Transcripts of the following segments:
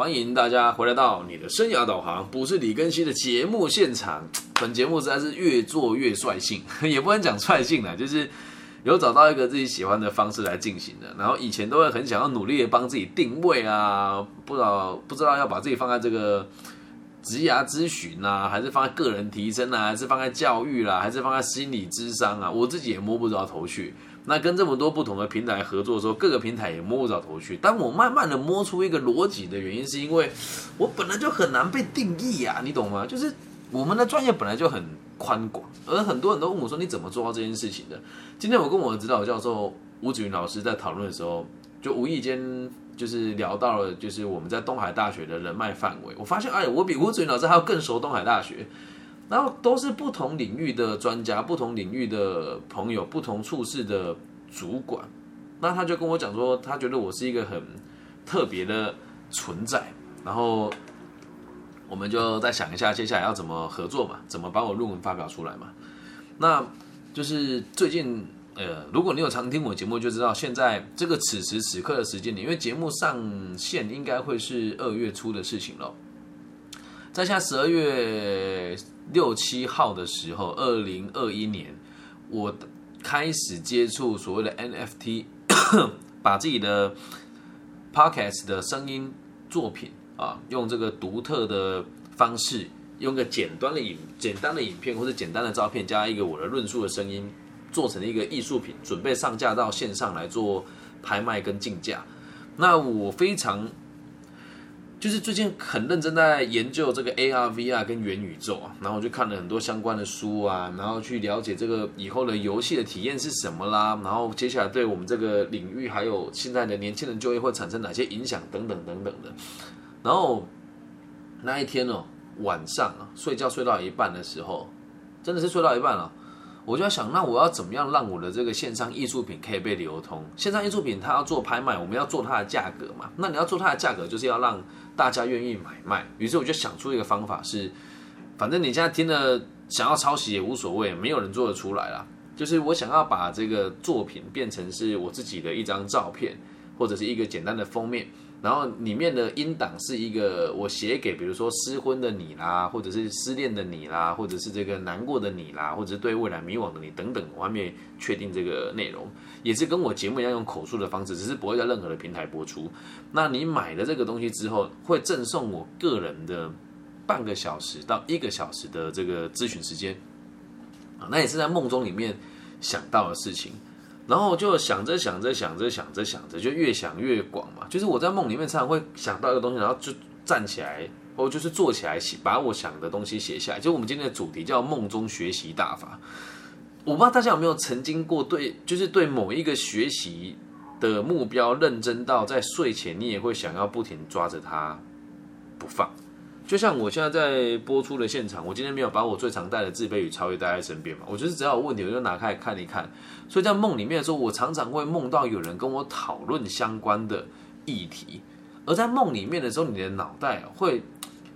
欢迎大家回来到你的生涯导航，不是李根熙的节目现场。本节目实在是越做越率性，也不能讲率性了，就是有找到一个自己喜欢的方式来进行的。然后以前都会很想要努力的帮自己定位啊，不知道不知道要把自己放在这个职涯咨询啊，还是放在个人提升啊，还是放在教育啦，还是放在心理智商啊，我自己也摸不着头绪。那跟这么多不同的平台合作的时候，各个平台也摸不着头绪。当我慢慢的摸出一个逻辑的原因，是因为我本来就很难被定义啊，你懂吗？就是我们的专业本来就很宽广，而很多人都问我说你怎么做到这件事情的？今天我跟我的指导教授吴子云老师在讨论的时候，就无意间就是聊到了，就是我们在东海大学的人脉范围。我发现，哎，我比吴子云老师还要更熟东海大学。然后都是不同领域的专家，不同领域的朋友，不同处事的主管。那他就跟我讲说，他觉得我是一个很特别的存在。然后我们就再想一下，接下来要怎么合作嘛？怎么把我论文发表出来嘛？那就是最近，呃，如果你有常听我节目，就知道现在这个此时此刻的时间点，因为节目上线应该会是二月初的事情了。在下十二月六七号的时候，二零二一年，我开始接触所谓的 NFT，把自己的 podcast 的声音作品啊，用这个独特的方式，用个简单的影简单的影片或者简单的照片，加一个我的论述的声音，做成一个艺术品，准备上架到线上来做拍卖跟竞价。那我非常。就是最近很认真在研究这个 AR、VR 跟元宇宙啊，然后我就看了很多相关的书啊，然后去了解这个以后的游戏的体验是什么啦，然后接下来对我们这个领域还有现在的年轻人就业会产生哪些影响等等等等的。然后那一天哦，晚上啊，睡觉睡到一半的时候，真的是睡到一半了。我就在想，那我要怎么样让我的这个线上艺术品可以被流通？线上艺术品它要做拍卖，我们要做它的价格嘛？那你要做它的价格，就是要让大家愿意买卖。于是我就想出一个方法，是反正你现在听了想要抄袭也无所谓，没有人做得出来啦。就是我想要把这个作品变成是我自己的一张照片，或者是一个简单的封面。然后里面的音档是一个我写给，比如说失婚的你啦，或者是失恋的你啦，或者是这个难过的你啦，或者是对未来迷惘的你等等，我还没确定这个内容，也是跟我节目一样用口述的方式，只是不会在任何的平台播出。那你买了这个东西之后，会赠送我个人的半个小时到一个小时的这个咨询时间啊，那也是在梦中里面想到的事情。然后就想着想着想着想着想着，就越想越广嘛。就是我在梦里面常常会想到一个东西，然后就站起来，或就是坐起来写，把我想的东西写下来。就我们今天的主题叫梦中学习大法。我不知道大家有没有曾经过对，就是对某一个学习的目标认真到在睡前你也会想要不停抓着它不放。就像我现在在播出的现场，我今天没有把我最常带的自卑与超越带在身边嘛，我就是只要有问题我就拿开看一看。所以在梦里面的时候，我常常会梦到有人跟我讨论相关的议题。而在梦里面的时候，你的脑袋会，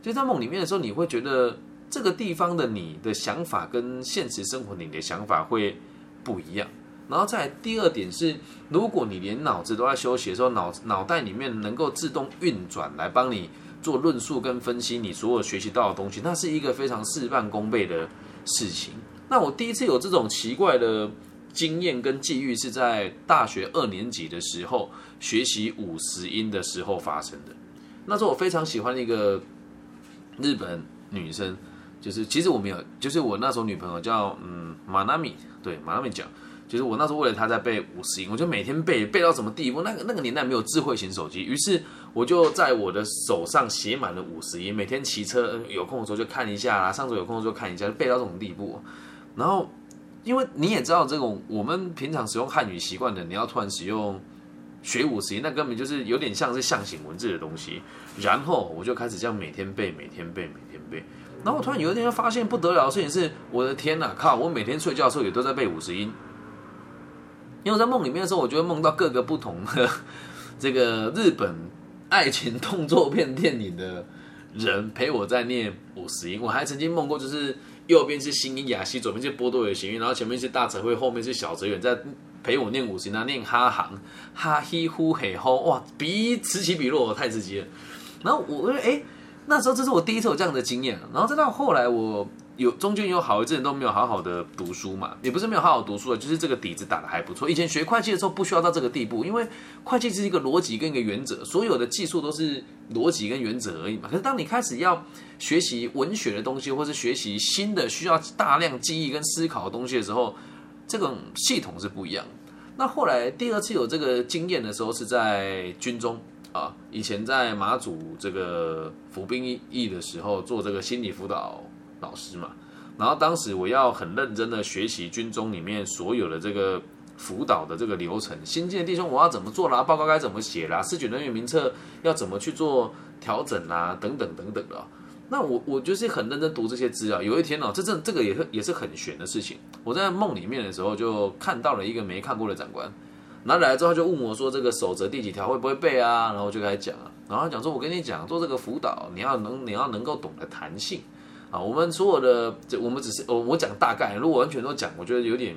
就在梦里面的时候，你会觉得这个地方的你的想法跟现实生活你的想法会不一样。然后再第二点是，如果你连脑子都在休息的时候，脑脑袋里面能够自动运转来帮你。做论述跟分析你所有学习到的东西，那是一个非常事半功倍的事情。那我第一次有这种奇怪的经验跟际遇，是在大学二年级的时候学习五十音的时候发生的。那时候我非常喜欢一个日本女生，就是其实我没有，就是我那时候女朋友叫嗯马纳米，对马纳米讲。就是我那时候为了他在背五十音，我就每天背背到什么地步？那个那个年代没有智慧型手机，于是我就在我的手上写满了五十音，每天骑车有空的时候就看一下啦，上车有空的时候看一下，背到这种地步。然后，因为你也知道，这种我们平常使用汉语习惯的，你要突然使用学五十音，那根本就是有点像是象形文字的东西。然后我就开始这样每天背，每天背，每天背。然后我突然有一天就发现不得了的事情是，我的天呐，靠！我每天睡觉的时候也都在背五十音。因为在梦里面的时候，我就会梦到各个不同的这个日本爱情动作片电影的人陪我在念五十音。我还曾经梦过，就是右边是新音雅西，左边是波多野行运，然后前面是大泽会，后面是小泽远在陪我念五十音，那念哈行哈嘿呼嘿吼，哇，比此起彼落，太刺激了。然后我我觉得哎，那时候这是我第一次有这样的经验，然后再到后来我。有中间有好一阵都没有好好的读书嘛，也不是没有好好读书的，就是这个底子打的还不错。以前学会计的时候不需要到这个地步，因为会计是一个逻辑跟一个原则，所有的技术都是逻辑跟原则而已嘛。可是当你开始要学习文学的东西，或是学习新的需要大量记忆跟思考的东西的时候，这种系统是不一样。那后来第二次有这个经验的时候是在军中啊，以前在马祖这个服兵役的时候做这个心理辅导。老师嘛，然后当时我要很认真的学习军中里面所有的这个辅导的这个流程，新进的弟兄我要怎么做啦，报告该怎么写啦，试卷人员名册要怎么去做调整啦，等等等等的。那我我就是很认真读这些资料。有一天哦，这这这个也是也是很玄的事情。我在梦里面的时候就看到了一个没看过的长官，拿来之后就问我说：“这个守则第几条会不会背啊？”然后就开始讲啊，然后讲说：“我跟你讲，做这个辅导，你要能你要能够懂得弹性。”啊，我们所有的，这我们只是我我讲大概，如果完全都讲，我觉得有点，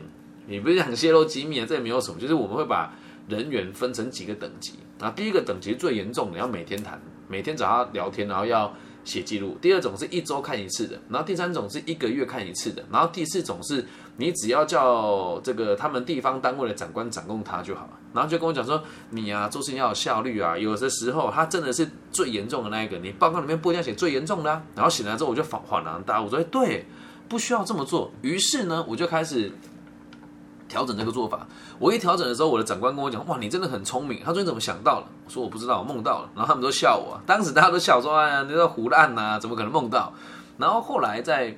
也不是想泄露机密啊，这也没有什么，就是我们会把人员分成几个等级，啊，第一个等级最严重的，要每天谈，每天找他聊天，然后要。写记录，第二种是一周看一次的，然后第三种是一个月看一次的，然后第四种是你只要叫这个他们地方单位的长官掌控他就好了，然后就跟我讲说你啊做事情要有效率啊，有的时候他真的是最严重的那一个，你报告里面不一定要写最严重的，啊。然后写完之后我就恍恍然大悟，我说对，不需要这么做，于是呢我就开始。调整这个做法，我一调整的时候，我的长官跟我讲：“哇，你真的很聪明。”他说：“你怎么想到了？”我说：“我不知道，我梦到了。”然后他们都笑我，当时大家都笑说：“哎呀，你在胡乱呐，怎么可能梦到？”然后后来在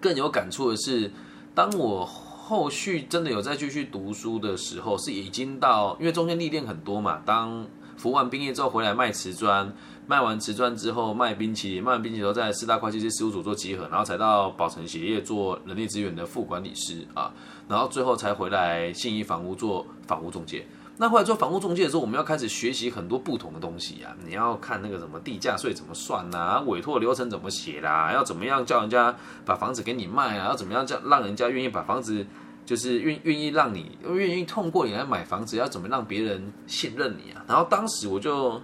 更有感触的是，当我后续真的有再继续读书的时候，是已经到，因为中间历练很多嘛。当服完兵役之后回来卖瓷砖。卖完瓷砖之后卖冰淇淋，卖完冰淇淋之后在四大会计师事务所做集合，然后才到宝城鞋业做人力资源的副管理师啊，然后最后才回来信义房屋做房屋中介。那后来做房屋中介的时候，我们要开始学习很多不同的东西啊，你要看那个什么地价税怎么算呐，委托流程怎么写啦，要怎么样叫人家把房子给你卖啊，要怎么样叫让人家愿意把房子就是愿愿意让你愿意通过你来买房子，要怎么让别人信任你啊？然后当时我就。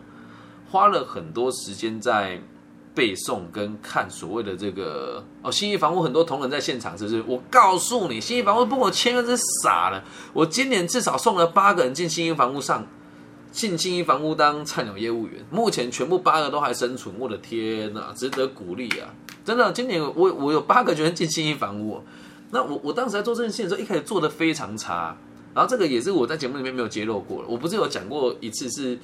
花了很多时间在背诵跟看所谓的这个哦，新义房屋很多同仁在现场，是不是？我告诉你，新义房屋不跟我签约是傻了。我今年至少送了八个人进新义房屋上，进新义房屋当菜鸟业务员，目前全部八个都还生存。我的天呐，值得鼓励啊！真的，今年我我有八个学员进新义房屋，那我我当时在做这件事的时候，一开始做的非常差，然后这个也是我在节目里面没有揭露过。我不是有讲过一次是。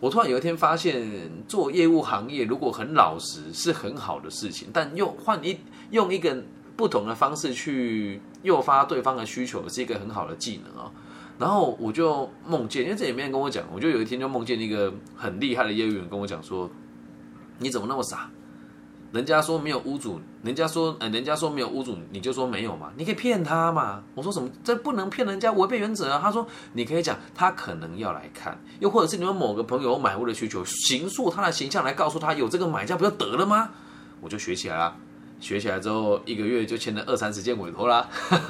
我突然有一天发现，做业务行业如果很老实是很好的事情，但又换一用一个不同的方式去诱发对方的需求，是一个很好的技能啊。然后我就梦见，因为这里面跟我讲，我就有一天就梦见一个很厉害的业务员跟我讲说：“你怎么那么傻？”人家说没有屋主，人家说，呃，人家说没有屋主，你就说没有嘛？你可以骗他嘛？我说什么？这不能骗人家，违背原则啊！他说你可以讲，他可能要来看，又或者是你们某个朋友有买屋的需求，形塑他的形象来告诉他有这个买家，不就得了吗？我就学起来了，学起来之后一个月就签了二三十件委托啦。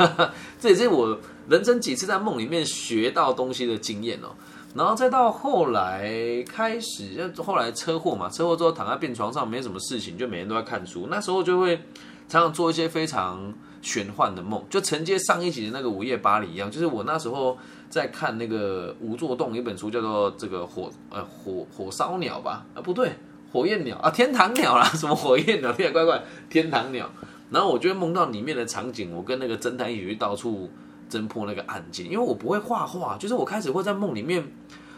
这也是我人生几次在梦里面学到东西的经验哦。然后再到后来开始，后来车祸嘛，车祸之后躺在病床上没什么事情，就每天都在看书。那时候就会常常做一些非常玄幻的梦，就承接上一集的那个《午夜巴黎》一样。就是我那时候在看那个吴作栋一本书，叫做这个火呃火火烧鸟吧？啊不对，火焰鸟啊，天堂鸟啦，什么火焰鸟？听起来怪怪，天堂鸟。然后我就会梦到里面的场景，我跟那个侦探一起去到处。侦破那个案件，因为我不会画画，就是我开始会在梦里面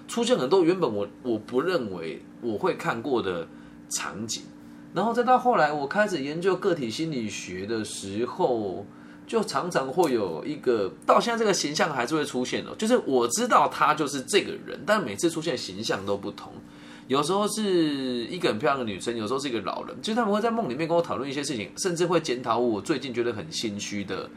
出现很多原本我我不认为我会看过的场景，然后再到后来我开始研究个体心理学的时候，就常常会有一个到现在这个形象还是会出现的，就是我知道他就是这个人，但每次出现形象都不同，有时候是一个很漂亮的女生，有时候是一个老人，就是他们会在梦里面跟我讨论一些事情，甚至会检讨我最近觉得很心虚的。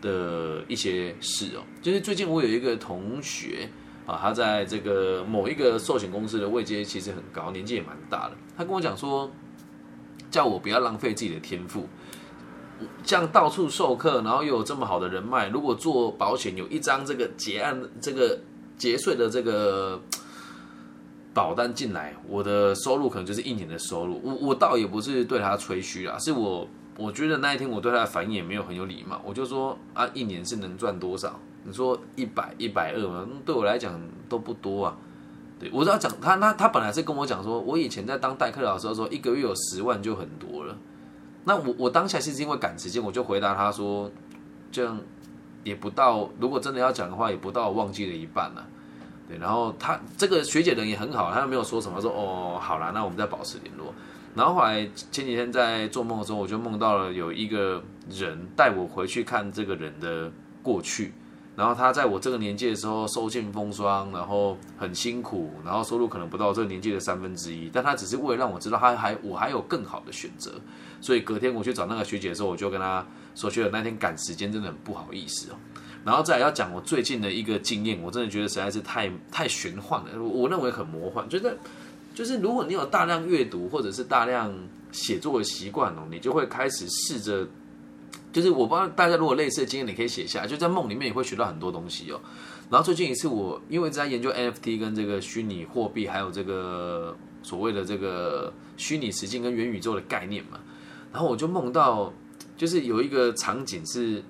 的一些事哦，就是最近我有一个同学啊，他在这个某一个寿险公司的位阶其实很高，年纪也蛮大的。他跟我讲说，叫我不要浪费自己的天赋，这样到处授课，然后又有这么好的人脉，如果做保险有一张这个结案、这个结税的这个。保单进来，我的收入可能就是一年的收入。我我倒也不是对他吹嘘啦，是我我觉得那一天我对他的反应也没有很有礼貌，我就说啊，一年是能赚多少？你说一百一百二嘛，对我来讲都不多啊。对我要讲他他他本来是跟我讲说，我以前在当代课老师的时候，一个月有十万就很多了。那我我当下其实因为赶时间，我就回答他说，这样也不到，如果真的要讲的话，也不到忘记了一半了。对，然后他这个学姐人也很好，他没有说什么，说哦，好啦，那我们再保持联络。然后后来前几天在做梦的时候，我就梦到了有一个人带我回去看这个人的过去，然后他在我这个年纪的时候受尽风霜，然后很辛苦，然后收入可能不到这个年纪的三分之一，但他只是为了让我知道他还我还有更好的选择，所以隔天我去找那个学姐的时候，我就跟他说，觉得那天赶时间真的很不好意思哦。然后再来要讲我最近的一个经验，我真的觉得实在是太太玄幻了，我认为很魔幻。觉得就是如果你有大量阅读或者是大量写作的习惯哦，你就会开始试着，就是我不知道大家如果类似的经验，你可以写下，就在梦里面也会学到很多东西哦。然后最近一次我因为在研究 NFT 跟这个虚拟货币，还有这个所谓的这个虚拟实境跟元宇宙的概念嘛，然后我就梦到就是有一个场景是。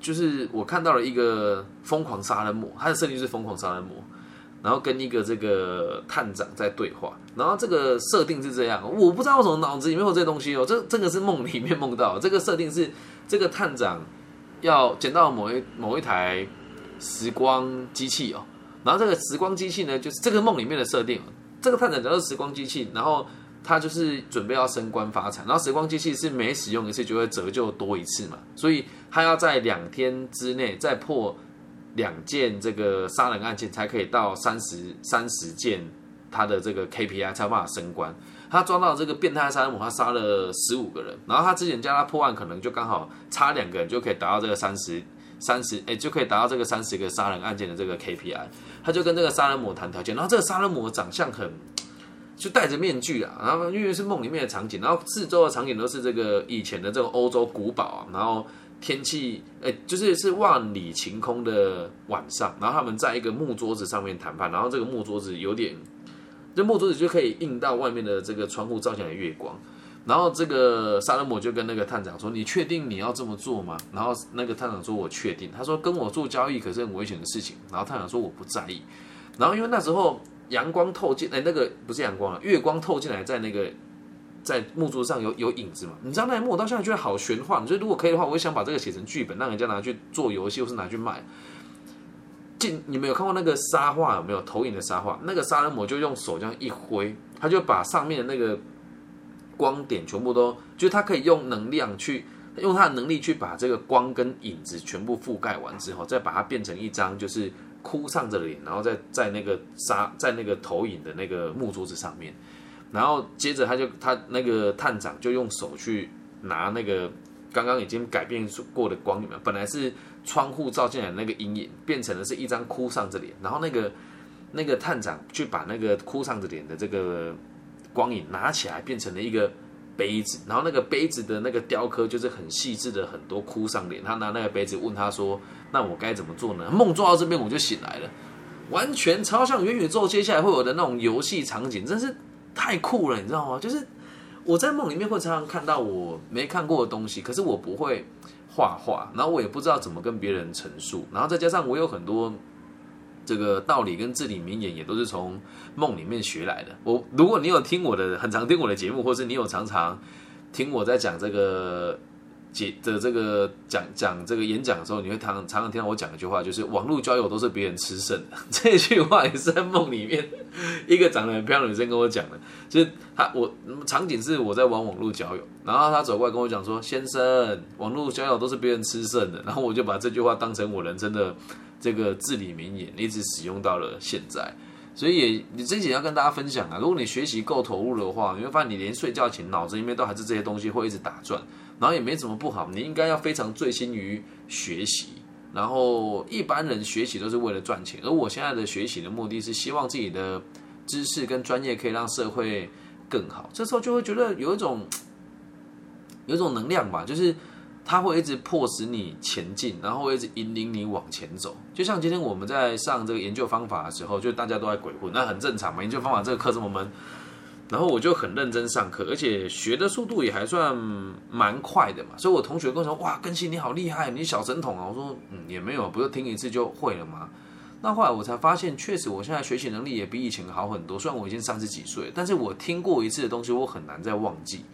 就是我看到了一个疯狂杀人魔，他的设定是疯狂杀人魔，然后跟一个这个探长在对话，然后这个设定是这样，我不知道为什么脑子里面有这东西哦，这这个是梦里面梦到，这个设定是这个探长要捡到某一某一台时光机器哦，然后这个时光机器呢，就是这个梦里面的设定，这个探长叫做时光机器，然后。他就是准备要升官发财，然后时光机器是每使用一次就会折旧多一次嘛，所以他要在两天之内再破两件这个杀人案件，才可以到三十三十件他的这个 KPI 才有办法升官。他抓到这个变态杀人魔，他杀了十五个人，然后他之前叫他破案，可能就刚好差两个人就可以达到这个三十三十，哎，就可以达到这个三十个杀人案件的这个 KPI。他就跟这个杀人魔谈条件，然后这个杀人魔长相很。就戴着面具啊，然后因为是梦里面的场景，然后四周的场景都是这个以前的这个欧洲古堡啊，然后天气哎，就是是万里晴空的晚上，然后他们在一个木桌子上面谈判，然后这个木桌子有点，这木桌子就可以映到外面的这个窗户照进来月光，然后这个杀人魔就跟那个探长说：“你确定你要这么做吗？”然后那个探长说：“我确定。”他说：“跟我做交易可是很危险的事情。”然后探长说：“我不在意。”然后因为那时候。阳光透进，哎，那个不是阳光了，月光透进来，在那个在木桌上有有影子嘛？你知道那一幕，我到现在觉得好玄幻。所以如果可以的话，我也想把这个写成剧本，让人家拿去做游戏，或是拿去卖。进，你们有看过那个沙画有没有投影的沙画？那个杀人魔就用手这样一挥，他就把上面的那个光点全部都，就是他可以用能量去，用他的能力去把这个光跟影子全部覆盖完之后，再把它变成一张就是。哭丧着脸，然后在在那个沙在那个投影的那个木桌子上面，然后接着他就他那个探长就用手去拿那个刚刚已经改变过的光影嘛，本来是窗户照进来那个阴影，变成了是一张哭丧着脸，然后那个那个探长去把那个哭丧着脸的这个光影拿起来，变成了一个杯子，然后那个杯子的那个雕刻就是很细致的很多哭丧脸，他拿那个杯子问他说。那我该怎么做呢？梦做到这边我就醒来了，完全超像元宇宙接下来会有的那种游戏场景，真是太酷了，你知道吗？就是我在梦里面会常常看到我没看过的东西，可是我不会画画，然后我也不知道怎么跟别人陈述，然后再加上我有很多这个道理跟至理名言，也都是从梦里面学来的。我如果你有听我的，很常听我的节目，或是你有常常听我在讲这个。节的这个讲讲这个演讲的时候，你会常常常听到我讲一句话，就是网络交友都是别人吃剩的。这句话也是在梦里面，一个长得很漂亮的女生跟我讲的，就是她我场景是我在玩网络交友，然后她走过来跟我讲说：“先生，网络交友都是别人吃剩的。”然后我就把这句话当成我人生的这个至理名言，一直使用到了现在。所以也你这几要跟大家分享啊，如果你学习够投入的话，你会发现你连睡觉前脑子里面都还是这些东西，会一直打转。然后也没什么不好，你应该要非常醉心于学习。然后一般人学习都是为了赚钱，而我现在的学习的目的是希望自己的知识跟专业可以让社会更好。这时候就会觉得有一种有一种能量吧，就是它会一直迫使你前进，然后会一直引领你往前走。就像今天我们在上这个研究方法的时候，就大家都在鬼混，那很正常嘛。研究方法这个课这么闷，然后我就很认真上课，而且学的速度也还算蛮快的嘛。所以我同学跟我说：“哇，更新你好厉害，你小神童啊！”我说：“嗯，也没有，不是听一次就会了吗？”那后来我才发现，确实我现在学习能力也比以前好很多。虽然我已经三十几岁，但是我听过一次的东西，我很难再忘记。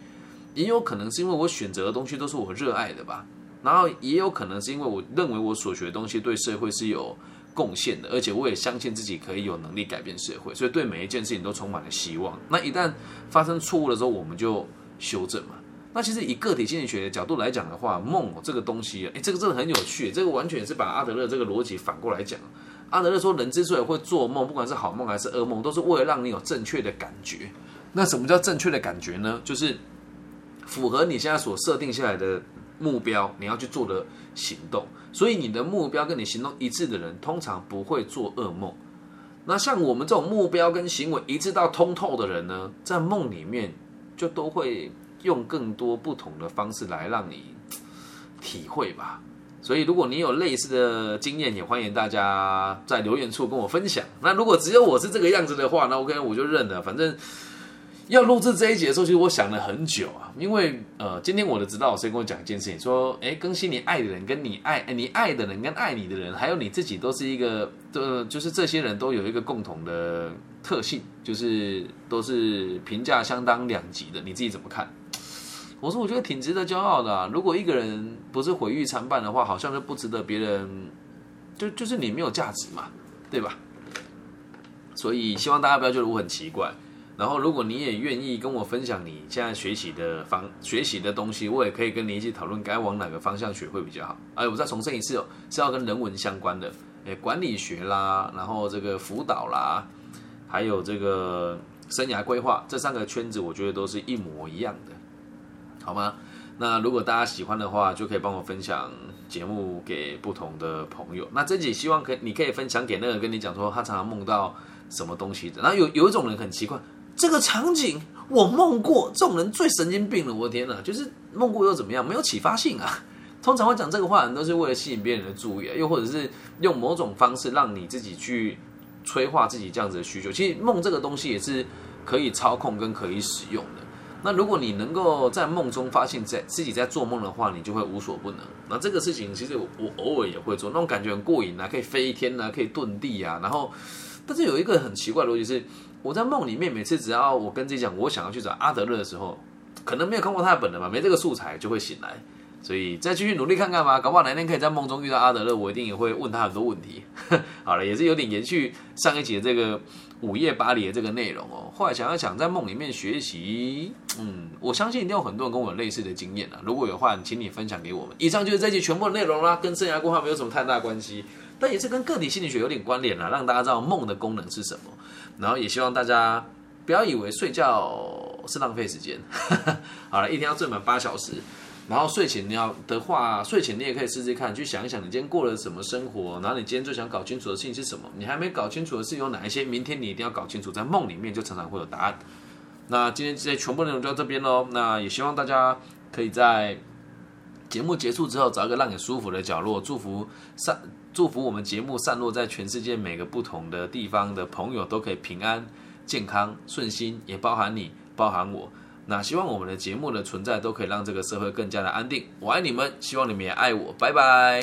也有可能是因为我选择的东西都是我热爱的吧，然后也有可能是因为我认为我所学的东西对社会是有贡献的，而且我也相信自己可以有能力改变社会，所以对每一件事情都充满了希望。那一旦发生错误的时候，我们就修正嘛。那其实以个体心理学的角度来讲的话，梦这个东西，哎，这个真的很有趣，这个完全是把阿德勒这个逻辑反过来讲。阿德勒说，人之所以会做梦，不管是好梦还是噩梦，都是为了让你有正确的感觉。那什么叫正确的感觉呢？就是符合你现在所设定下来的目标，你要去做的行动。所以你的目标跟你行动一致的人，通常不会做噩梦。那像我们这种目标跟行为一致到通透的人呢，在梦里面就都会用更多不同的方式来让你体会吧。所以，如果你有类似的经验，也欢迎大家在留言处跟我分享。那如果只有我是这个样子的话，那 OK，我就认了。反正要录制这一节的时候，其实我想了很久啊。因为呃，今天我的指导老师跟我讲一件事情，说，哎，更新你爱的人跟你爱你爱的人跟爱你的人，还有你自己，都是一个，呃，就是这些人都有一个共同的特性，就是都是评价相当两极的。你自己怎么看？我说，我觉得挺值得骄傲的。如果一个人不是毁誉参半的话，好像就不值得别人，就就是你没有价值嘛，对吧？所以希望大家不要觉得我很奇怪。然后，如果你也愿意跟我分享你现在学习的方学习的东西，我也可以跟你一起讨论该往哪个方向学会比较好。哎，我再重申一次哦，是要跟人文相关的，哎，管理学啦，然后这个辅导啦，还有这个生涯规划这三个圈子，我觉得都是一模一样的。好吗？那如果大家喜欢的话，就可以帮我分享节目给不同的朋友。那自己希望可你可以分享给那个跟你讲说他常常梦到什么东西的。然后有有一种人很奇怪，这个场景我梦过，这种人最神经病了。我的天哪，就是梦过又怎么样？没有启发性啊。通常会讲这个话都是为了吸引别人的注意，啊又或者是用某种方式让你自己去催化自己这样子的需求。其实梦这个东西也是可以操控跟可以使用的。那如果你能够在梦中发现在自己在做梦的话，你就会无所不能。那这个事情其实我偶尔也会做，那种感觉很过瘾啊，可以飞天啊，可以遁地啊。然后，但是有一个很奇怪的逻辑是，我在梦里面每次只要我跟自己讲我想要去找阿德勒的时候，可能没有看过他的本人嘛，没这个素材就会醒来。所以再继续努力看看吧，搞不好哪天可以在梦中遇到阿德勒，我一定也会问他很多问题。好了，也是有点延续上一集的这个午夜巴黎的这个内容哦。后来想要想在梦里面学习，嗯，我相信一定有很多人跟我有类似的经验啊。如果有话，请你分享给我们。以上就是这集全部的内容啦，跟生涯规划没有什么太大关系，但也是跟个体心理学有点关联啦，让大家知道梦的功能是什么。然后也希望大家不要以为睡觉是浪费时间。好了，一天要睡满八小时。然后睡前你要的话，睡前你也可以试试看，去想一想你今天过了什么生活，然后你今天最想搞清楚的事情是什么？你还没搞清楚的事情有哪一些？明天你一定要搞清楚，在梦里面就常常会有答案。那今天这些全部内容就到这边喽。那也希望大家可以在节目结束之后找一个让你舒服的角落，祝福上祝福我们节目散落在全世界每个不同的地方的朋友都可以平安、健康、顺心，也包含你，包含我。那希望我们的节目的存在都可以让这个社会更加的安定。我爱你们，希望你们也爱我。拜拜。